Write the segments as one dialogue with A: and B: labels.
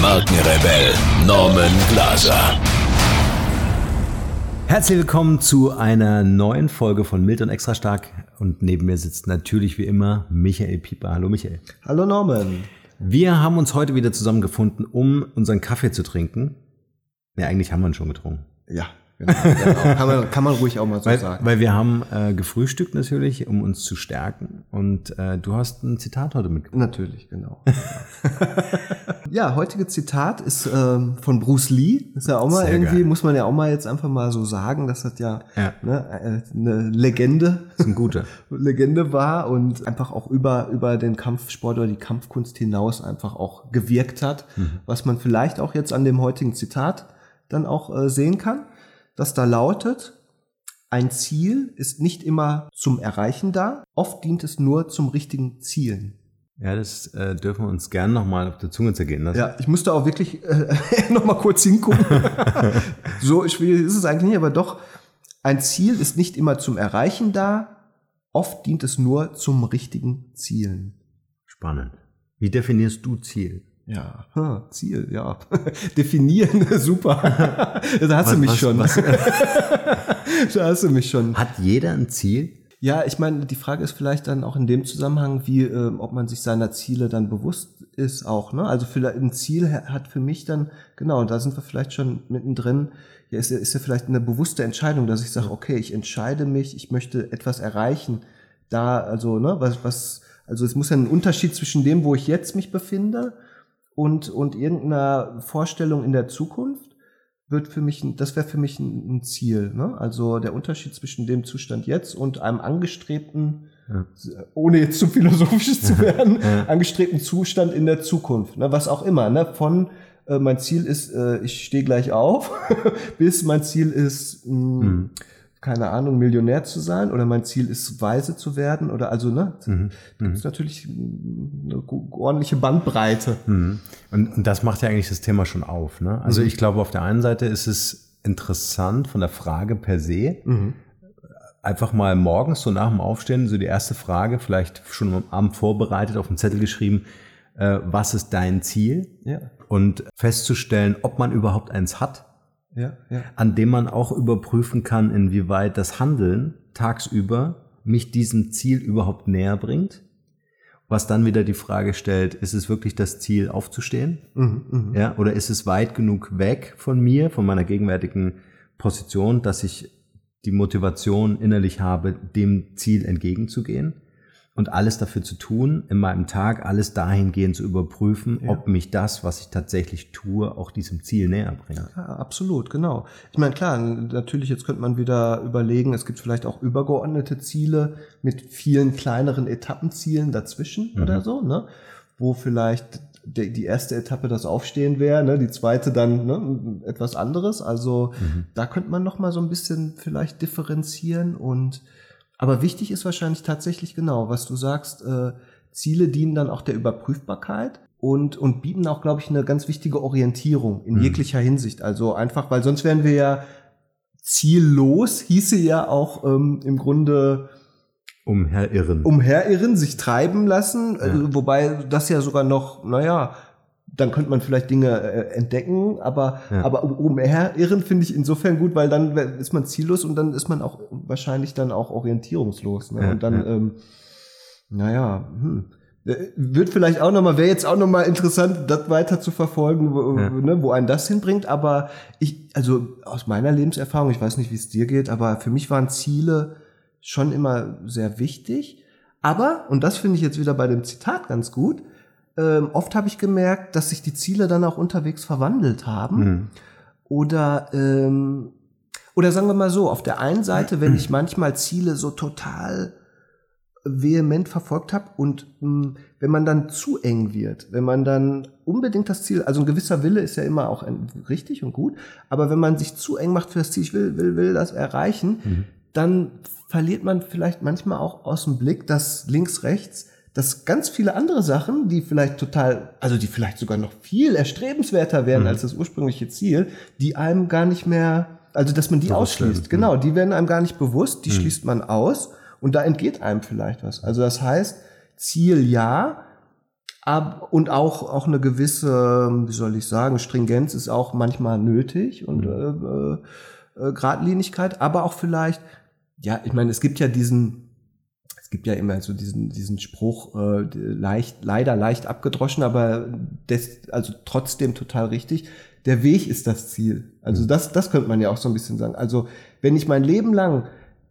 A: Markenrebell Norman Glaser.
B: Herzlich willkommen zu einer neuen Folge von Mild und Extra Stark. Und neben mir sitzt natürlich wie immer Michael Pieper. Hallo Michael.
C: Hallo Norman.
B: Wir haben uns heute wieder zusammengefunden, um unseren Kaffee zu trinken. Ja, eigentlich haben wir ihn schon getrunken.
C: Ja, Genau, genau. kann, man, kann man ruhig auch mal so
B: weil,
C: sagen.
B: Weil wir haben äh, gefrühstückt natürlich, um uns zu stärken. Und äh, du hast ein Zitat heute mitgebracht.
C: Natürlich, genau. ja, heutige Zitat ist ähm, von Bruce Lee. Ist ja auch mal Sehr irgendwie, geil. muss man ja auch mal jetzt einfach mal so sagen, dass das ja, ja. Ne, äh, eine Legende,
B: ist ein guter.
C: Legende war und einfach auch über, über den Kampfsport oder die Kampfkunst hinaus einfach auch gewirkt hat, mhm. was man vielleicht auch jetzt an dem heutigen Zitat dann auch äh, sehen kann das da lautet, ein Ziel ist nicht immer zum Erreichen da, oft dient es nur zum richtigen Zielen.
B: Ja, das äh, dürfen wir uns gern nochmal auf der Zunge zergehen lassen.
C: Ja, ich musste auch wirklich äh, nochmal kurz hingucken. so schwierig ist es eigentlich nicht, aber doch, ein Ziel ist nicht immer zum Erreichen da, oft dient es nur zum richtigen Zielen.
B: Spannend. Wie definierst du Ziel?
C: Ja, hm, Ziel, ja. Definieren, super. da hast was, du mich was, schon. Was? da hast du mich schon.
B: Hat jeder ein Ziel?
C: Ja, ich meine, die Frage ist vielleicht dann auch in dem Zusammenhang, wie, äh, ob man sich seiner Ziele dann bewusst ist auch. Ne? Also vielleicht ein Ziel hat für mich dann, genau, da sind wir vielleicht schon mittendrin, ja, ist, ist ja vielleicht eine bewusste Entscheidung, dass ich sage, okay, ich entscheide mich, ich möchte etwas erreichen. Da, also, ne, was, was, also es muss ja ein Unterschied zwischen dem, wo ich jetzt mich befinde, und, und irgendeiner Vorstellung in der Zukunft wird für mich, das wäre für mich ein, Ziel. Ne? Also der Unterschied zwischen dem Zustand jetzt und einem angestrebten, ja. ohne jetzt zu philosophisch zu werden, ja. angestrebten Zustand in der Zukunft. Ne? Was auch immer. Ne? Von äh, mein Ziel ist, äh, ich stehe gleich auf, bis mein Ziel ist, mh, mhm keine Ahnung, Millionär zu sein oder mein Ziel ist, weise zu werden oder also, ne? Mhm. Das ist mhm. natürlich eine ordentliche Bandbreite.
B: Mhm. Und, und, das macht ja eigentlich das Thema schon auf, ne? Also mhm. ich glaube, auf der einen Seite ist es interessant von der Frage per se, mhm. einfach mal morgens so nach dem Aufstehen, so die erste Frage, vielleicht schon am Abend vorbereitet, auf dem Zettel geschrieben, äh, was ist dein Ziel? Ja. Und festzustellen, ob man überhaupt eins hat ja, ja. an dem man auch überprüfen kann, inwieweit das Handeln tagsüber mich diesem Ziel überhaupt näher bringt. Was dann wieder die Frage stellt, ist es wirklich das Ziel aufzustehen? Mhm, mh. Ja, oder ist es weit genug weg von mir, von meiner gegenwärtigen Position, dass ich die Motivation innerlich habe, dem Ziel entgegenzugehen? Und alles dafür zu tun, in meinem Tag alles dahingehend zu überprüfen, ja. ob mich das, was ich tatsächlich tue, auch diesem Ziel näher bringt.
C: Ja, absolut, genau. Ich meine, klar, natürlich, jetzt könnte man wieder überlegen, es gibt vielleicht auch übergeordnete Ziele mit vielen kleineren Etappenzielen dazwischen mhm. oder so, ne? wo vielleicht die erste Etappe das Aufstehen wäre, ne? die zweite dann ne? etwas anderes. Also mhm. da könnte man noch mal so ein bisschen vielleicht differenzieren und aber wichtig ist wahrscheinlich tatsächlich genau, was du sagst, äh, Ziele dienen dann auch der Überprüfbarkeit und, und bieten auch, glaube ich, eine ganz wichtige Orientierung in mhm. jeglicher Hinsicht. Also einfach, weil sonst wären wir ja ziellos, hieße ja auch ähm, im Grunde
B: umherirren.
C: Umherirren, sich treiben lassen, ja. also, wobei das ja sogar noch, naja, dann könnte man vielleicht Dinge äh, entdecken, aber, ja. aber umherirren finde ich insofern gut, weil dann ist man ziellos und dann ist man auch wahrscheinlich dann auch orientierungslos. Ne? Ja, und dann, ja. ähm, naja, hm. Äh, wird vielleicht auch nochmal, wäre jetzt auch nochmal interessant, das weiter zu verfolgen, wo, ne, wo einen das hinbringt. Aber ich, also aus meiner Lebenserfahrung, ich weiß nicht, wie es dir geht, aber für mich waren Ziele schon immer sehr wichtig. Aber, und das finde ich jetzt wieder bei dem Zitat ganz gut, ähm, oft habe ich gemerkt, dass sich die Ziele dann auch unterwegs verwandelt haben. Mhm. Oder, ähm, oder sagen wir mal so, auf der einen Seite, wenn ich manchmal Ziele so total vehement verfolgt habe und mh, wenn man dann zu eng wird, wenn man dann unbedingt das Ziel, also ein gewisser Wille ist ja immer auch ein, richtig und gut, aber wenn man sich zu eng macht für das Ziel, ich will, will, will das erreichen, mhm. dann verliert man vielleicht manchmal auch aus dem Blick, dass links, rechts, dass ganz viele andere Sachen, die vielleicht total, also die vielleicht sogar noch viel erstrebenswerter wären mhm. als das ursprüngliche Ziel, die einem gar nicht mehr, also dass man die ausschließt. Genau, die werden einem gar nicht bewusst, die mhm. schließt man aus und da entgeht einem vielleicht was. Also das heißt, Ziel ja, ab, und auch, auch eine gewisse, wie soll ich sagen, Stringenz ist auch manchmal nötig und mhm. äh, äh, Gradlinigkeit, aber auch vielleicht ja, ich meine, es gibt ja diesen, es gibt ja immer so diesen, diesen Spruch, äh, leicht, leider leicht abgedroschen, aber des, also trotzdem total richtig. Der Weg ist das Ziel. Also das, das könnte man ja auch so ein bisschen sagen. Also wenn ich mein Leben lang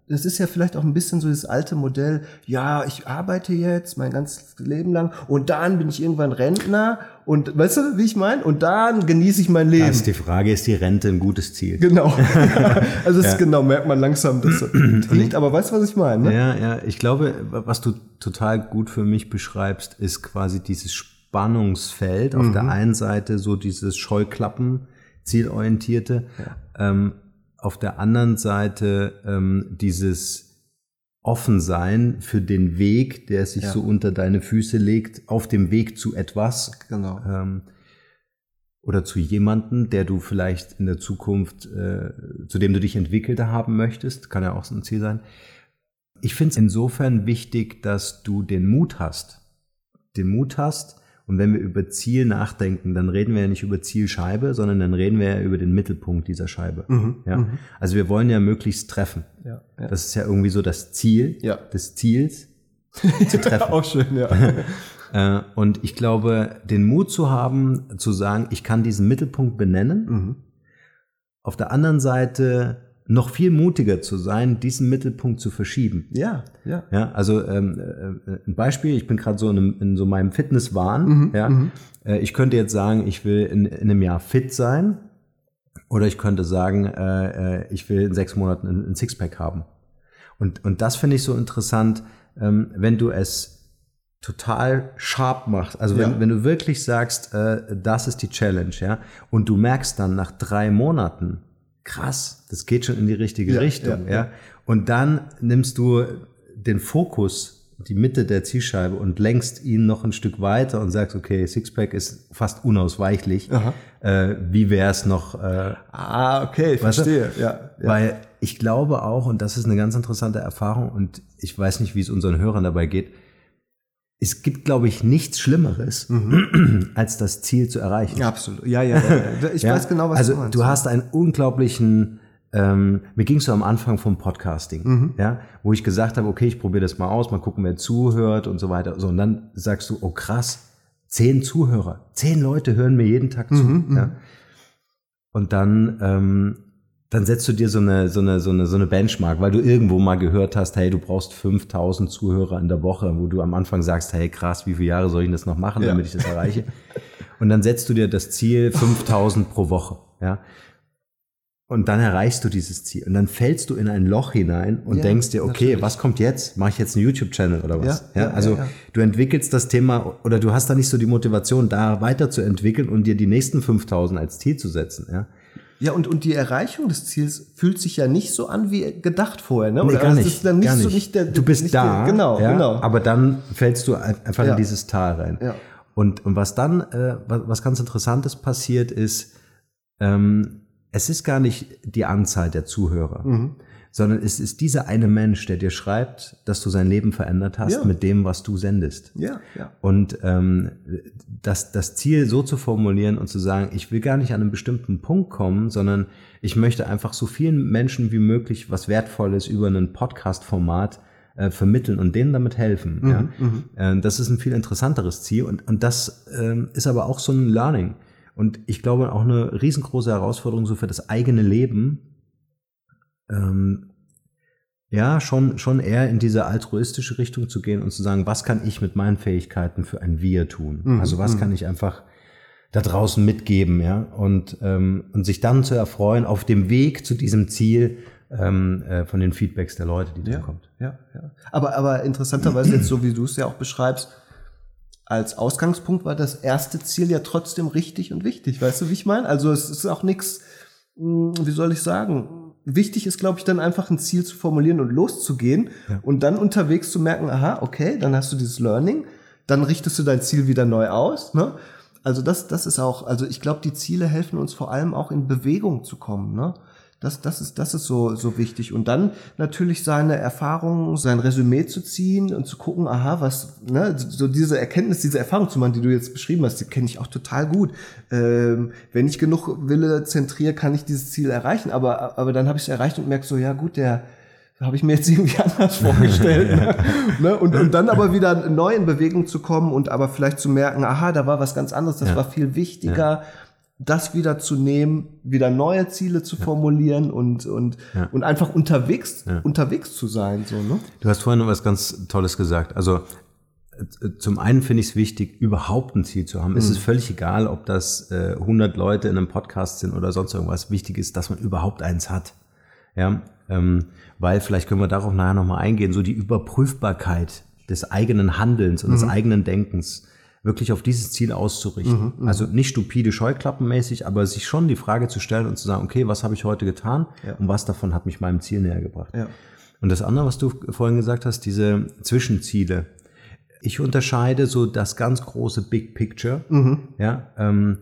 C: das ist ja vielleicht auch ein bisschen so das alte Modell, ja, ich arbeite jetzt mein ganzes Leben lang und dann bin ich irgendwann Rentner und weißt du, wie ich meine? Und dann genieße ich mein Leben.
B: Also die Frage, ist die Rente ein gutes Ziel?
C: Genau. also das ja. ist genau, merkt man langsam, dass das liegt, aber weißt du, was ich meine? Ne?
B: Ja, ja, ich glaube, was du total gut für mich beschreibst, ist quasi dieses Spannungsfeld. Auf mhm. der einen Seite so dieses Scheuklappen, zielorientierte. Ja. Ähm, auf der anderen Seite ähm, dieses Offensein für den Weg, der sich ja. so unter deine Füße legt, auf dem Weg zu etwas.
C: Genau.
B: Ähm, oder zu jemanden, der du vielleicht in der Zukunft, äh, zu dem du dich entwickelt haben möchtest, kann ja auch so ein Ziel sein. Ich finde es insofern wichtig, dass du den Mut hast, den Mut hast, und wenn wir über Ziel nachdenken, dann reden wir ja nicht über Zielscheibe, sondern dann reden wir ja über den Mittelpunkt dieser Scheibe. Mhm, ja? Mhm. Also wir wollen ja möglichst treffen. Ja, ja. Das ist ja irgendwie so das Ziel ja. des Ziels zu treffen.
C: Auch schön, ja.
B: Äh, und ich glaube, den Mut zu haben, zu sagen, ich kann diesen Mittelpunkt benennen. Mhm. Auf der anderen Seite noch viel mutiger zu sein, diesen Mittelpunkt zu verschieben.
C: Ja, ja.
B: Ja, also ähm, äh, ein Beispiel, ich bin gerade so in, einem, in so meinem Fitnesswahn. Mhm, ja, mhm. Äh, ich könnte jetzt sagen, ich will in, in einem Jahr fit sein, oder ich könnte sagen, äh, äh ich will in sechs Monaten ein, ein Sixpack haben. Und und das finde ich so interessant, ähm, wenn du es total sharp machst. Also wenn, ja. wenn du wirklich sagst, äh, das ist die Challenge, ja, und du merkst dann nach drei Monaten, krass, das geht schon in die richtige ja, Richtung, ja, ja. Und dann nimmst du den Fokus, die Mitte der Zielscheibe und lenkst ihn noch ein Stück weiter und sagst, okay, Sixpack ist fast unausweichlich. Äh, wie wäre es noch? Äh,
C: ah, okay, ich verstehe. Ja, ja.
B: Weil ich glaube auch, und das ist eine ganz interessante Erfahrung, und ich weiß nicht, wie es unseren Hörern dabei geht, es gibt, glaube ich, nichts Schlimmeres, mhm. als das Ziel zu erreichen.
C: Ja, absolut. Ja, ja, ja. Ich ja? weiß genau, was
B: also, du meinst. Also du hast einen unglaublichen, ähm, mir ging es so am Anfang vom Podcasting, mhm. ja, wo ich gesagt habe, okay, ich probiere das mal aus, mal gucken, wer zuhört und so weiter. So, und dann sagst du, oh krass, zehn Zuhörer, zehn Leute hören mir jeden Tag zu. Mhm, ja? Mhm. Und dann ähm, dann setzt du dir so eine, so eine, so eine, so eine Benchmark, weil du irgendwo mal gehört hast, hey, du brauchst 5000 Zuhörer in der Woche, wo du am Anfang sagst, hey, krass, wie viele Jahre soll ich das noch machen, damit ja. ich das erreiche? Und dann setzt du dir das Ziel 5000 pro Woche, ja. Und dann erreichst du dieses Ziel. Und dann fällst du in ein Loch hinein und ja, denkst dir, okay, natürlich. was kommt jetzt? Mache ich jetzt einen YouTube-Channel oder was? Ja, ja also du entwickelst das Thema oder du hast da nicht so die Motivation, da weiterzuentwickeln und dir die nächsten 5000 als Ziel zu setzen. Ja?
C: Ja, und, und die Erreichung des Ziels fühlt sich ja nicht so an wie gedacht vorher, ne?
B: Oder nee, gar nicht, ist dann nicht, gar nicht. So nicht der, du bist da, der, genau, ja, genau. aber dann fällst du einfach ja. in dieses Tal rein. Ja. Und, und was dann, äh, was, was ganz Interessantes passiert ist, ähm, es ist gar nicht die Anzahl der Zuhörer, mhm sondern es ist dieser eine Mensch, der dir schreibt, dass du sein Leben verändert hast ja. mit dem, was du sendest.
C: Ja, ja.
B: Und ähm, das, das Ziel so zu formulieren und zu sagen, ich will gar nicht an einen bestimmten Punkt kommen, sondern ich möchte einfach so vielen Menschen wie möglich was Wertvolles über ein Podcast-Format äh, vermitteln und denen damit helfen. Mhm, ja? Äh, das ist ein viel interessanteres Ziel und, und das äh, ist aber auch so ein Learning. Und ich glaube auch eine riesengroße Herausforderung so für das eigene Leben, ähm, ja, schon, schon eher in diese altruistische Richtung zu gehen und zu sagen, was kann ich mit meinen Fähigkeiten für ein Wir tun? Mhm. Also was mhm. kann ich einfach da draußen mitgeben, ja? Und, ähm, und sich dann zu erfreuen auf dem Weg zu diesem Ziel, ähm, äh, von den Feedbacks der Leute, die
C: ja,
B: da kommt.
C: Ja, ja. Aber, aber interessanterweise jetzt so, wie du es ja auch beschreibst, als Ausgangspunkt war das erste Ziel ja trotzdem richtig und wichtig. Weißt du, wie ich meine? Also es ist auch nichts, hm, wie soll ich sagen? Wichtig ist, glaube ich, dann einfach ein Ziel zu formulieren und loszugehen ja. und dann unterwegs zu merken, aha, okay, dann hast du dieses Learning, dann richtest du dein Ziel wieder neu aus. Ne? Also das, das ist auch, also ich glaube, die Ziele helfen uns vor allem auch in Bewegung zu kommen. Ne? Das, das ist, das ist so, so wichtig. Und dann natürlich seine Erfahrungen, sein Resümee zu ziehen und zu gucken, aha, was, ne, so diese Erkenntnis, diese Erfahrung zu machen, die du jetzt beschrieben hast, die kenne ich auch total gut. Ähm, wenn ich genug Wille zentriere, kann ich dieses Ziel erreichen. Aber, aber dann habe ich es erreicht und merke so, ja gut, der, habe ich mir jetzt irgendwie anders vorgestellt. ne? ne? Und, und dann aber wieder neu in Bewegung zu kommen und aber vielleicht zu merken, aha, da war was ganz anderes, das ja. war viel wichtiger. Ja das wieder zu nehmen, wieder neue Ziele zu formulieren und, und, ja. und einfach unterwegs, ja. unterwegs zu sein. So, ne?
B: Du hast vorhin noch was ganz Tolles gesagt. Also äh, zum einen finde ich es wichtig, überhaupt ein Ziel zu haben. Mhm. Es ist völlig egal, ob das äh, 100 Leute in einem Podcast sind oder sonst irgendwas. Wichtig ist, dass man überhaupt eins hat. Ja, ähm, weil vielleicht können wir darauf nachher nochmal eingehen, so die Überprüfbarkeit des eigenen Handelns und mhm. des eigenen Denkens wirklich auf dieses Ziel auszurichten. Mhm, mhm, also nicht stupide Scheuklappenmäßig, aber sich schon die Frage zu stellen und zu sagen, okay, was habe ich heute getan ja. und was davon hat mich meinem Ziel näher gebracht. Ja. Und das andere, was du vorhin gesagt hast, diese Zwischenziele. Ich unterscheide so das ganz große Big Picture, mhm. ja, ähm,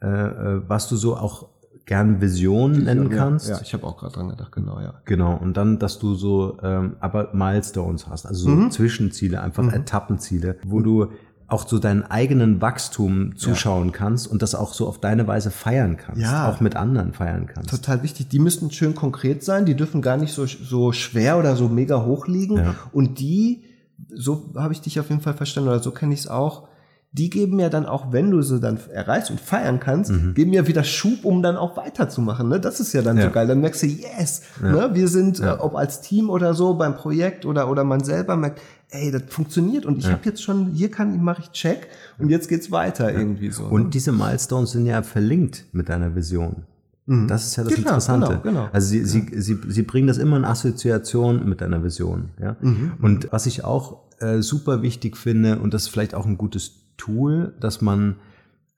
B: äh, äh was du so auch gern Vision nennen
C: ja,
B: kannst.
C: Ja, ich habe auch gerade dran gedacht, genau, ja.
B: Genau, und dann, dass du so ähm, aber Milestones hast, also so mhm. Zwischenziele, einfach mhm. Etappenziele, wo du auch so deinen eigenen Wachstum zuschauen ja. kannst und das auch so auf deine Weise feiern kannst, ja. auch mit anderen feiern kannst.
C: Total wichtig. Die müssen schön konkret sein, die dürfen gar nicht so, so schwer oder so mega hoch liegen. Ja. Und die, so habe ich dich auf jeden Fall verstanden oder so kenne ich es auch, die geben ja dann auch, wenn du sie dann erreichst und feiern kannst, mhm. geben ja wieder Schub, um dann auch weiterzumachen. Ne? Das ist ja dann ja. so geil. Dann merkst du, yes, ja. ne? wir sind, ja. äh, ob als Team oder so, beim Projekt oder, oder man selber merkt, ey, das funktioniert und ich ja. habe jetzt schon, hier kann mache ich Check und jetzt geht's weiter irgendwie so.
B: Und ne? diese Milestones sind ja verlinkt mit deiner Vision. Mhm. Das ist ja das genau, Interessante. Genau, genau. Also sie, sie, sie, sie bringen das immer in Assoziation mit deiner Vision. Ja? Mhm. Und was ich auch äh, super wichtig finde, und das ist vielleicht auch ein gutes Tool, dass man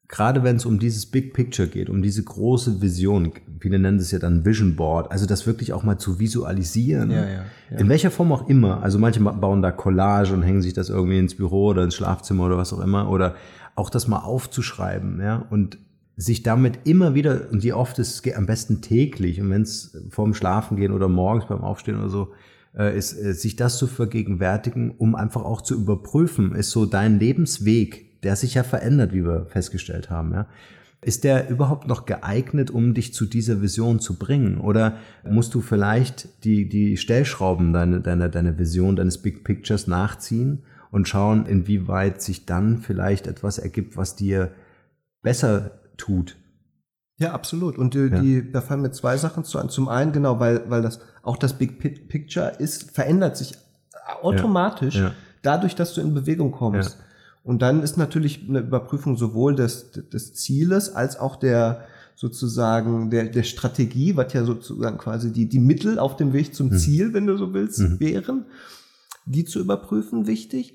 B: gerade wenn es um dieses Big Picture geht, um diese große Vision, viele nennen es ja dann Vision Board, also das wirklich auch mal zu visualisieren, ja, ja, ja. in welcher Form auch immer. Also manche bauen da Collage und hängen sich das irgendwie ins Büro oder ins Schlafzimmer oder was auch immer, oder auch das mal aufzuschreiben, ja, und sich damit immer wieder, und wie oft es am besten täglich, und wenn es vorm Schlafen gehen oder morgens beim Aufstehen oder so, ist, äh, sich das zu vergegenwärtigen, um einfach auch zu überprüfen, ist so dein Lebensweg der sich ja verändert, wie wir festgestellt haben. Ja. Ist der überhaupt noch geeignet, um dich zu dieser Vision zu bringen? Oder musst du vielleicht die, die Stellschrauben deiner, deiner, deiner Vision, deines Big Pictures nachziehen und schauen, inwieweit sich dann vielleicht etwas ergibt, was dir besser tut?
C: Ja, absolut. Und die, ja. die, da fallen mir zwei Sachen zu an. Zum einen, genau, weil, weil das, auch das Big Picture ist, verändert sich automatisch ja. Ja. dadurch, dass du in Bewegung kommst. Und dann ist natürlich eine Überprüfung sowohl des, des Zieles als auch der sozusagen der, der Strategie, was ja sozusagen quasi die, die Mittel auf dem Weg zum mhm. Ziel, wenn du so willst, mhm. wären, die zu überprüfen wichtig.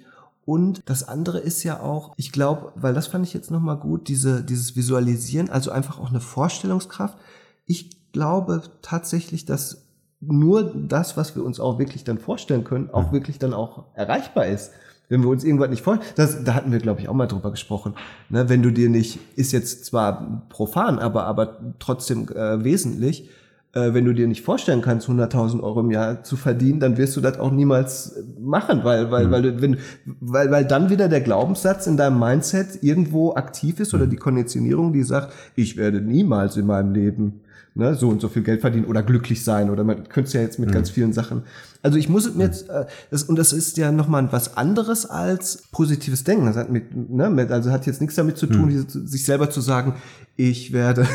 C: Und das andere ist ja auch, ich glaube, weil das fand ich jetzt nochmal gut, diese, dieses Visualisieren, also einfach auch eine Vorstellungskraft. Ich glaube tatsächlich, dass nur das, was wir uns auch wirklich dann vorstellen können, auch wirklich dann auch erreichbar ist wenn wir uns irgendwas nicht vorstellen, das, da hatten wir, glaube ich, auch mal drüber gesprochen. Ne, wenn du dir nicht, ist jetzt zwar profan, aber, aber trotzdem äh, wesentlich, äh, wenn du dir nicht vorstellen kannst, 100.000 Euro im Jahr zu verdienen, dann wirst du das auch niemals machen, weil, weil, mhm. weil, wenn, weil, weil dann wieder der Glaubenssatz in deinem Mindset irgendwo aktiv ist oder mhm. die Konditionierung, die sagt, ich werde niemals in meinem Leben ne, so und so viel Geld verdienen oder glücklich sein oder man könnte es ja jetzt mit mhm. ganz vielen Sachen. Also ich muss mir jetzt, äh, das, und das ist ja nochmal was anderes als positives Denken. Das hat mit, ne, mit, also hat jetzt nichts damit zu tun, mhm. sich selber zu sagen, ich werde,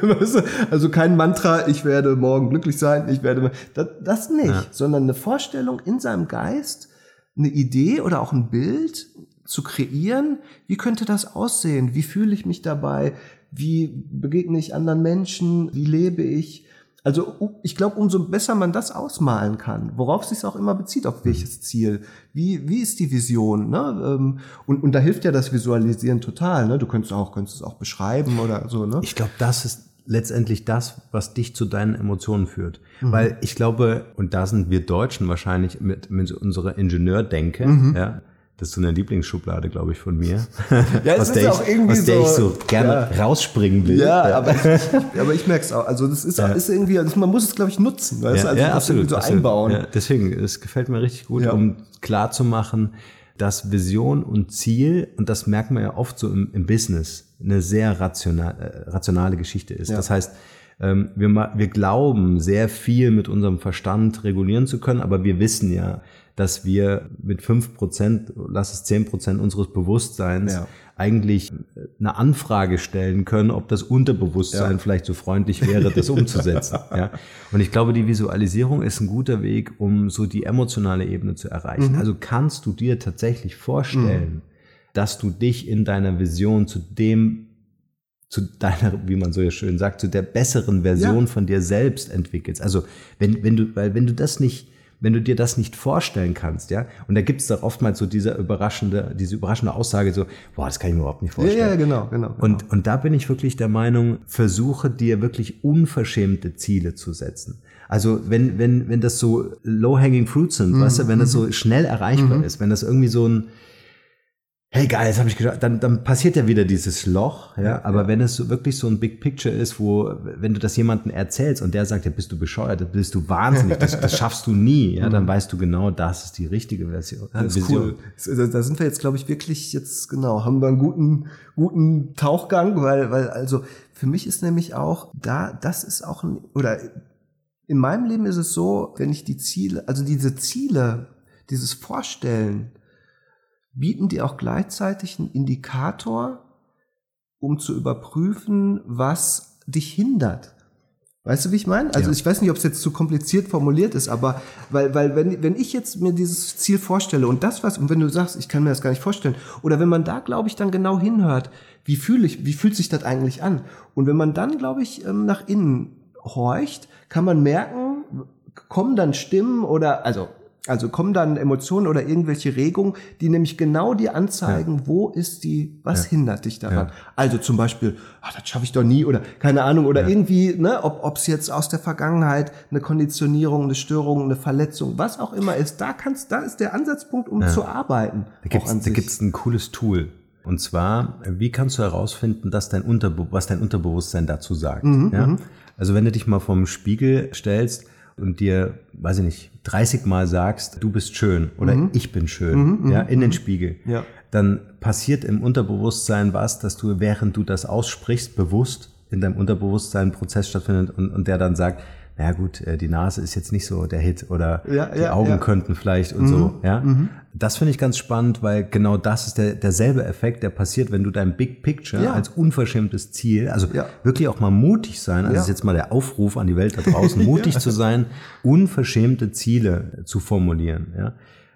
C: also kein Mantra, ich werde morgen glücklich sein, ich werde, das, das nicht, ja. sondern eine Vorstellung in seinem Geist, eine Idee oder auch ein Bild zu kreieren, wie könnte das aussehen? Wie fühle ich mich dabei? Wie begegne ich anderen Menschen? Wie lebe ich? also ich glaube, umso besser man das ausmalen kann, worauf sich auch immer bezieht, auf welches Ziel, wie, wie ist die Vision, ne? Ähm, und, und da hilft ja das Visualisieren total, ne? Du könntest auch, könntest es auch beschreiben oder so, ne?
B: Ich glaube, das ist letztendlich das, was dich zu deinen Emotionen führt. Mhm. Weil ich glaube, und da sind wir Deutschen wahrscheinlich mit, mit unserer Ingenieurdenke, mhm. ja, das ist so eine Lieblingsschublade, glaube ich, von mir.
C: Ja, es ist auch irgendwie
B: aus der ich so gerne ja. rausspringen will.
C: Ja, ja. aber ich, aber ich merke es auch. Also das ist, ja. ist irgendwie, also man muss es, glaube ich, nutzen. Weißt?
B: Ja,
C: also
B: ja, absolut,
C: so
B: absolut.
C: einbauen.
B: Deswegen, es gefällt mir richtig gut, um klar zu machen, dass Vision und Ziel, und das merkt man ja oft so im, im Business, eine sehr rational, äh, rationale Geschichte ist. Das heißt, ähm, wir, wir glauben sehr viel mit unserem Verstand regulieren zu können, aber wir wissen ja, dass wir mit fünf Prozent, lass es zehn Prozent unseres Bewusstseins ja. eigentlich eine Anfrage stellen können, ob das Unterbewusstsein ja. vielleicht so freundlich wäre, das umzusetzen. ja. Und ich glaube, die Visualisierung ist ein guter Weg, um so die emotionale Ebene zu erreichen. Mhm. Also kannst du dir tatsächlich vorstellen, mhm. dass du dich in deiner Vision zu dem zu deiner, wie man so ja schön sagt, zu der besseren Version ja. von dir selbst entwickelst. Also wenn, wenn du, weil wenn du das nicht wenn du dir das nicht vorstellen kannst, ja, und da gibt es doch oftmals so diese überraschende, diese überraschende Aussage, so, boah, das kann ich mir überhaupt nicht vorstellen.
C: Ja, ja genau, genau,
B: genau. Und, und da bin ich wirklich der Meinung, versuche dir wirklich unverschämte Ziele zu setzen. Also wenn, wenn, wenn das so low-hanging fruits sind, mhm. weißt du, wenn das so mhm. schnell erreichbar mhm. ist, wenn das irgendwie so ein, hey geil, jetzt habe ich gedacht, dann, dann passiert ja wieder dieses Loch, ja, aber wenn es so wirklich so ein Big Picture ist, wo, wenn du das jemandem erzählst und der sagt, ja, bist du bescheuert, bist du wahnsinnig, das, das schaffst du nie, ja, dann mhm. weißt du genau, das ist die richtige Version.
C: Das ist cool. Da sind wir jetzt, glaube ich, wirklich jetzt, genau, haben wir einen guten, guten Tauchgang, weil, weil, also, für mich ist nämlich auch, da, das ist auch ein, oder in meinem Leben ist es so, wenn ich die Ziele, also diese Ziele, dieses Vorstellen, bieten die auch gleichzeitig einen Indikator, um zu überprüfen, was dich hindert. Weißt du, wie ich meine? Also ja. ich weiß nicht, ob es jetzt zu kompliziert formuliert ist, aber weil, weil wenn, wenn ich jetzt mir dieses Ziel vorstelle und das was, und wenn du sagst, ich kann mir das gar nicht vorstellen, oder wenn man da, glaube ich, dann genau hinhört, wie fühle ich, wie fühlt sich das eigentlich an? Und wenn man dann, glaube ich, ähm, nach innen horcht, kann man merken, kommen dann Stimmen oder, also also kommen dann Emotionen oder irgendwelche Regungen, die nämlich genau dir anzeigen, ja. wo ist die, was ja. hindert dich daran? Ja. Also zum Beispiel, ach, das schaffe ich doch nie oder keine Ahnung oder irgendwie, ne, ob es jetzt aus der Vergangenheit eine Konditionierung, eine Störung, eine Verletzung, was auch immer ist, da kannst, da ist der Ansatzpunkt, um zu arbeiten.
B: Da gibt's, da gibt's ein cooles Tool. Und zwar, wie kannst du herausfinden, dass dein Unterbe was dein Unterbewusstsein dazu sagt? Mhm, ja? Mhm. Also wenn du dich mal vom Spiegel stellst und dir, weiß ich nicht, 30 Mal sagst, du bist schön oder mhm. ich bin schön, mhm, mhm ja, in den. Spiegel, ja. dann passiert im Unterbewusstsein was, dass du, während du das aussprichst, bewusst in deinem Unterbewusstsein ein Prozess stattfindet und, und der dann sagt, naja gut, äh, die Nase ist jetzt nicht so der Hit oder ja, die ja, Augen ja. könnten vielleicht und mhm. so. Ja, mhm. Das finde ich ganz spannend, weil genau das ist der, derselbe Effekt, der passiert, wenn du dein Big Picture als unverschämtes Ziel, also wirklich auch mal mutig sein, also ist jetzt mal der Aufruf an die Welt da draußen, mutig zu sein, unverschämte Ziele zu formulieren. Ja.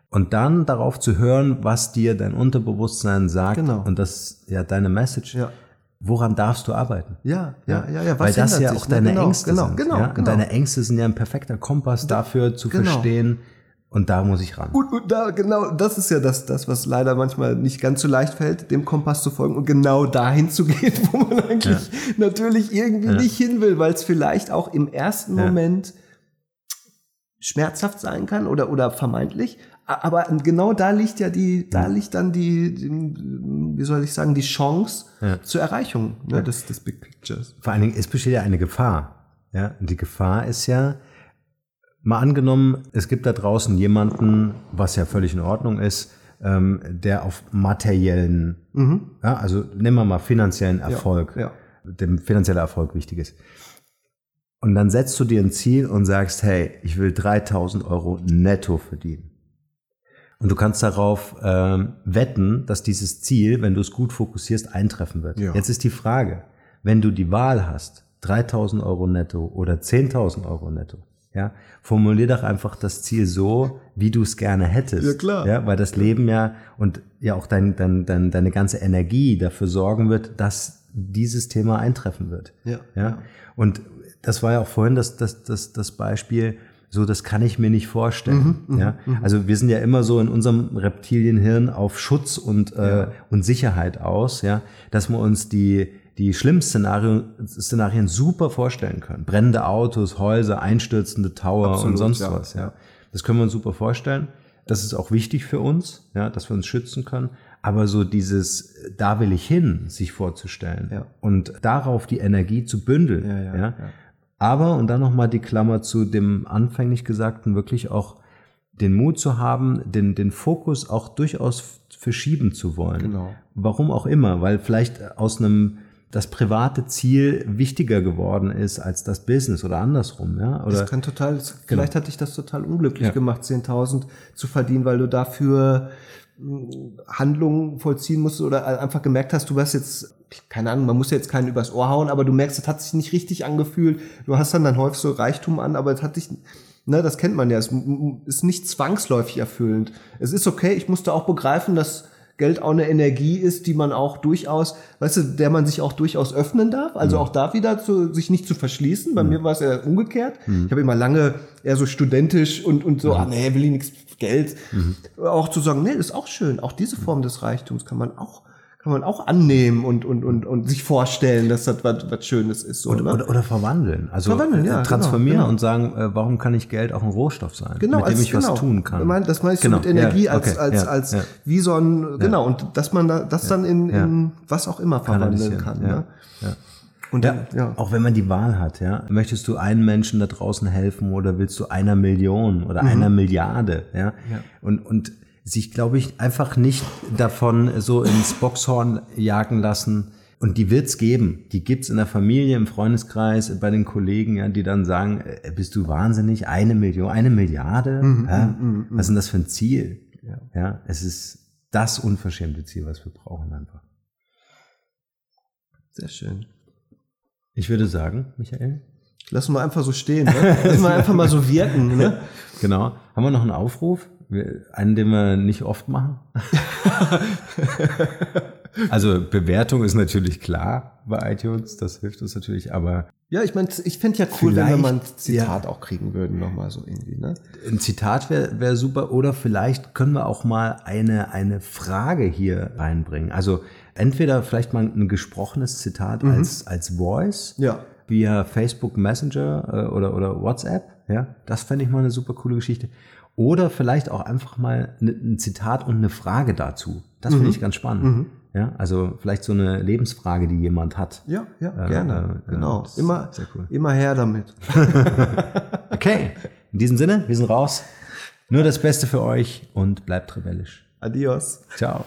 B: Und dann darauf zu hören, was dir dein Unterbewusstsein sagt genau. und das ja deine Message. Ja woran darfst du arbeiten?
C: Ja, ja, ja, ja.
B: Was Weil das ja auch deine genau, Ängste genau, sind. Genau, ja? genau. deine Ängste sind ja ein perfekter Kompass dafür zu genau. verstehen, und da muss ich ran.
C: Und, und da, genau, das ist ja das, das, was leider manchmal nicht ganz so leicht fällt, dem Kompass zu folgen und genau dahin zu gehen, wo man eigentlich ja. natürlich irgendwie ja. nicht hin will, weil es vielleicht auch im ersten. Moment schmerzhaft sein kann oder, oder vermeintlich, aber genau da liegt ja die, da liegt dann die, die wie soll ich sagen, die Chance ja. zur Erreichung ne, des, des Big Pictures.
B: Vor allen Dingen, es besteht ja eine Gefahr. Ja, und die Gefahr ist ja, mal angenommen, es gibt da draußen jemanden, was ja völlig in Ordnung ist, ähm, der auf materiellen, mhm. ja, also nehmen wir mal finanziellen Erfolg, ja, ja. dem finanzieller Erfolg wichtig ist. Und dann setzt du dir ein Ziel und sagst, hey, ich will 3000 Euro netto verdienen. Und du kannst darauf ähm, wetten, dass dieses Ziel, wenn du es gut fokussierst, eintreffen wird. Ja. Jetzt ist die Frage, wenn du die Wahl hast, 3000 Euro netto oder 10.000 Euro netto, ja, formulier doch einfach das Ziel so, wie du es gerne hättest. Ja, klar. Ja, weil das Leben ja und ja auch dein, dein, dein, deine ganze Energie dafür sorgen wird, dass dieses Thema eintreffen wird. Ja. ja. Und das war ja auch vorhin das, das, das, das Beispiel, so, das kann ich mir nicht vorstellen. Mhm, ja? Mhm. Also wir sind ja immer so in unserem Reptilienhirn auf Schutz und, äh, ja. äh, und Sicherheit aus, ja, dass wir uns die, die schlimmsten Szenarien, Szenarien super vorstellen können. Brennende Autos, Häuser, einstürzende Tower Absolut, und sonst ja. was. Ja. Das können wir uns super vorstellen. Das ist auch wichtig für uns, ja, dass wir uns schützen können. Aber so dieses, da will ich hin, sich vorzustellen ja. und darauf die Energie zu bündeln, ja, ja. Aber, und dann nochmal die Klammer zu dem anfänglich Gesagten, wirklich auch den Mut zu haben, den, den Fokus auch durchaus verschieben zu wollen. Genau. Warum auch immer, weil vielleicht aus einem das private Ziel wichtiger geworden ist als das Business oder andersrum. Ja? Oder,
C: das kann total, genau. vielleicht hat dich das total unglücklich ja. gemacht, 10.000 zu verdienen, weil du dafür hm, Handlungen vollziehen musst oder einfach gemerkt hast, du warst jetzt, keine Ahnung, man muss jetzt keinen übers Ohr hauen, aber du merkst, es hat sich nicht richtig angefühlt. Du hast dann dann häufig so Reichtum an, aber es hat dich, ne, das kennt man ja, es ist nicht zwangsläufig erfüllend. Es ist okay, ich musste auch begreifen, dass Geld auch eine Energie ist, die man auch durchaus, weißt du, der man sich auch durchaus öffnen darf. Also mhm. auch da wieder zu, sich nicht zu verschließen. Bei mhm. mir war es ja umgekehrt. Mhm. Ich habe immer lange eher so studentisch und, und so, mhm. ah nee, will ich nichts Geld. Mhm. Auch zu sagen, nee, ist auch schön. Auch diese Form des Reichtums kann man auch kann man auch annehmen und, und, und, und sich vorstellen, dass das was, was Schönes ist. So,
B: oder, ne? oder, oder verwandeln. Also
C: verwandeln, ja,
B: genau, transformieren genau, genau. und sagen, äh, warum kann ich Geld auch ein Rohstoff sein, genau, mit dem als, ich genau. was tun kann. Ich
C: meine, das meinst du genau. mit Energie ja, okay, als, als, ja, als ja. wie so ein, genau, und dass man da, das dann in, in was auch immer verwandeln kann. Ne? Ja.
B: Und dann, ja, auch wenn man die Wahl hat, ja, möchtest du einem Menschen da draußen helfen oder willst du einer Million oder mhm. einer Milliarde, ja? ja. Und, und sich, glaube ich, einfach nicht davon so ins Boxhorn jagen lassen. Und die wird's geben. Die gibt's in der Familie, im Freundeskreis, bei den Kollegen, ja, die dann sagen, äh, bist du wahnsinnig? Eine Million, eine Milliarde? Mhm, ja? Mhm, mhm, Was ist denn das für ein Ziel? Ja. ja, es ist das unverschämte Ziel, was wir brauchen einfach.
C: Sehr schön.
B: Ich würde sagen, Michael.
C: Lassen wir einfach so stehen, ne? Lassen wir einfach mal so wirken, ne?
B: Genau. Haben wir noch einen Aufruf? Einen, den wir nicht oft machen. also Bewertung ist natürlich klar bei iTunes, das hilft uns natürlich, aber.
C: Ja, ich meine, ich fände ja cool, wenn wir mal ein Zitat ja, auch kriegen würden, nochmal so irgendwie. Ne?
B: Ein Zitat wäre wär super oder vielleicht können wir auch mal eine, eine Frage hier reinbringen. Also entweder vielleicht mal ein gesprochenes Zitat mhm. als, als Voice. Ja via Facebook Messenger äh, oder, oder WhatsApp. Ja, das fände ich mal eine super coole Geschichte. Oder vielleicht auch einfach mal ein Zitat und eine Frage dazu. Das mhm. finde ich ganz spannend. Mhm. Ja, also vielleicht so eine Lebensfrage, die jemand hat.
C: Ja, ja, äh, gerne. Äh, genau. Immer, cool. immer her damit.
B: okay. In diesem Sinne, wir sind raus. Nur das Beste für euch und bleibt rebellisch.
C: Adios.
B: Ciao.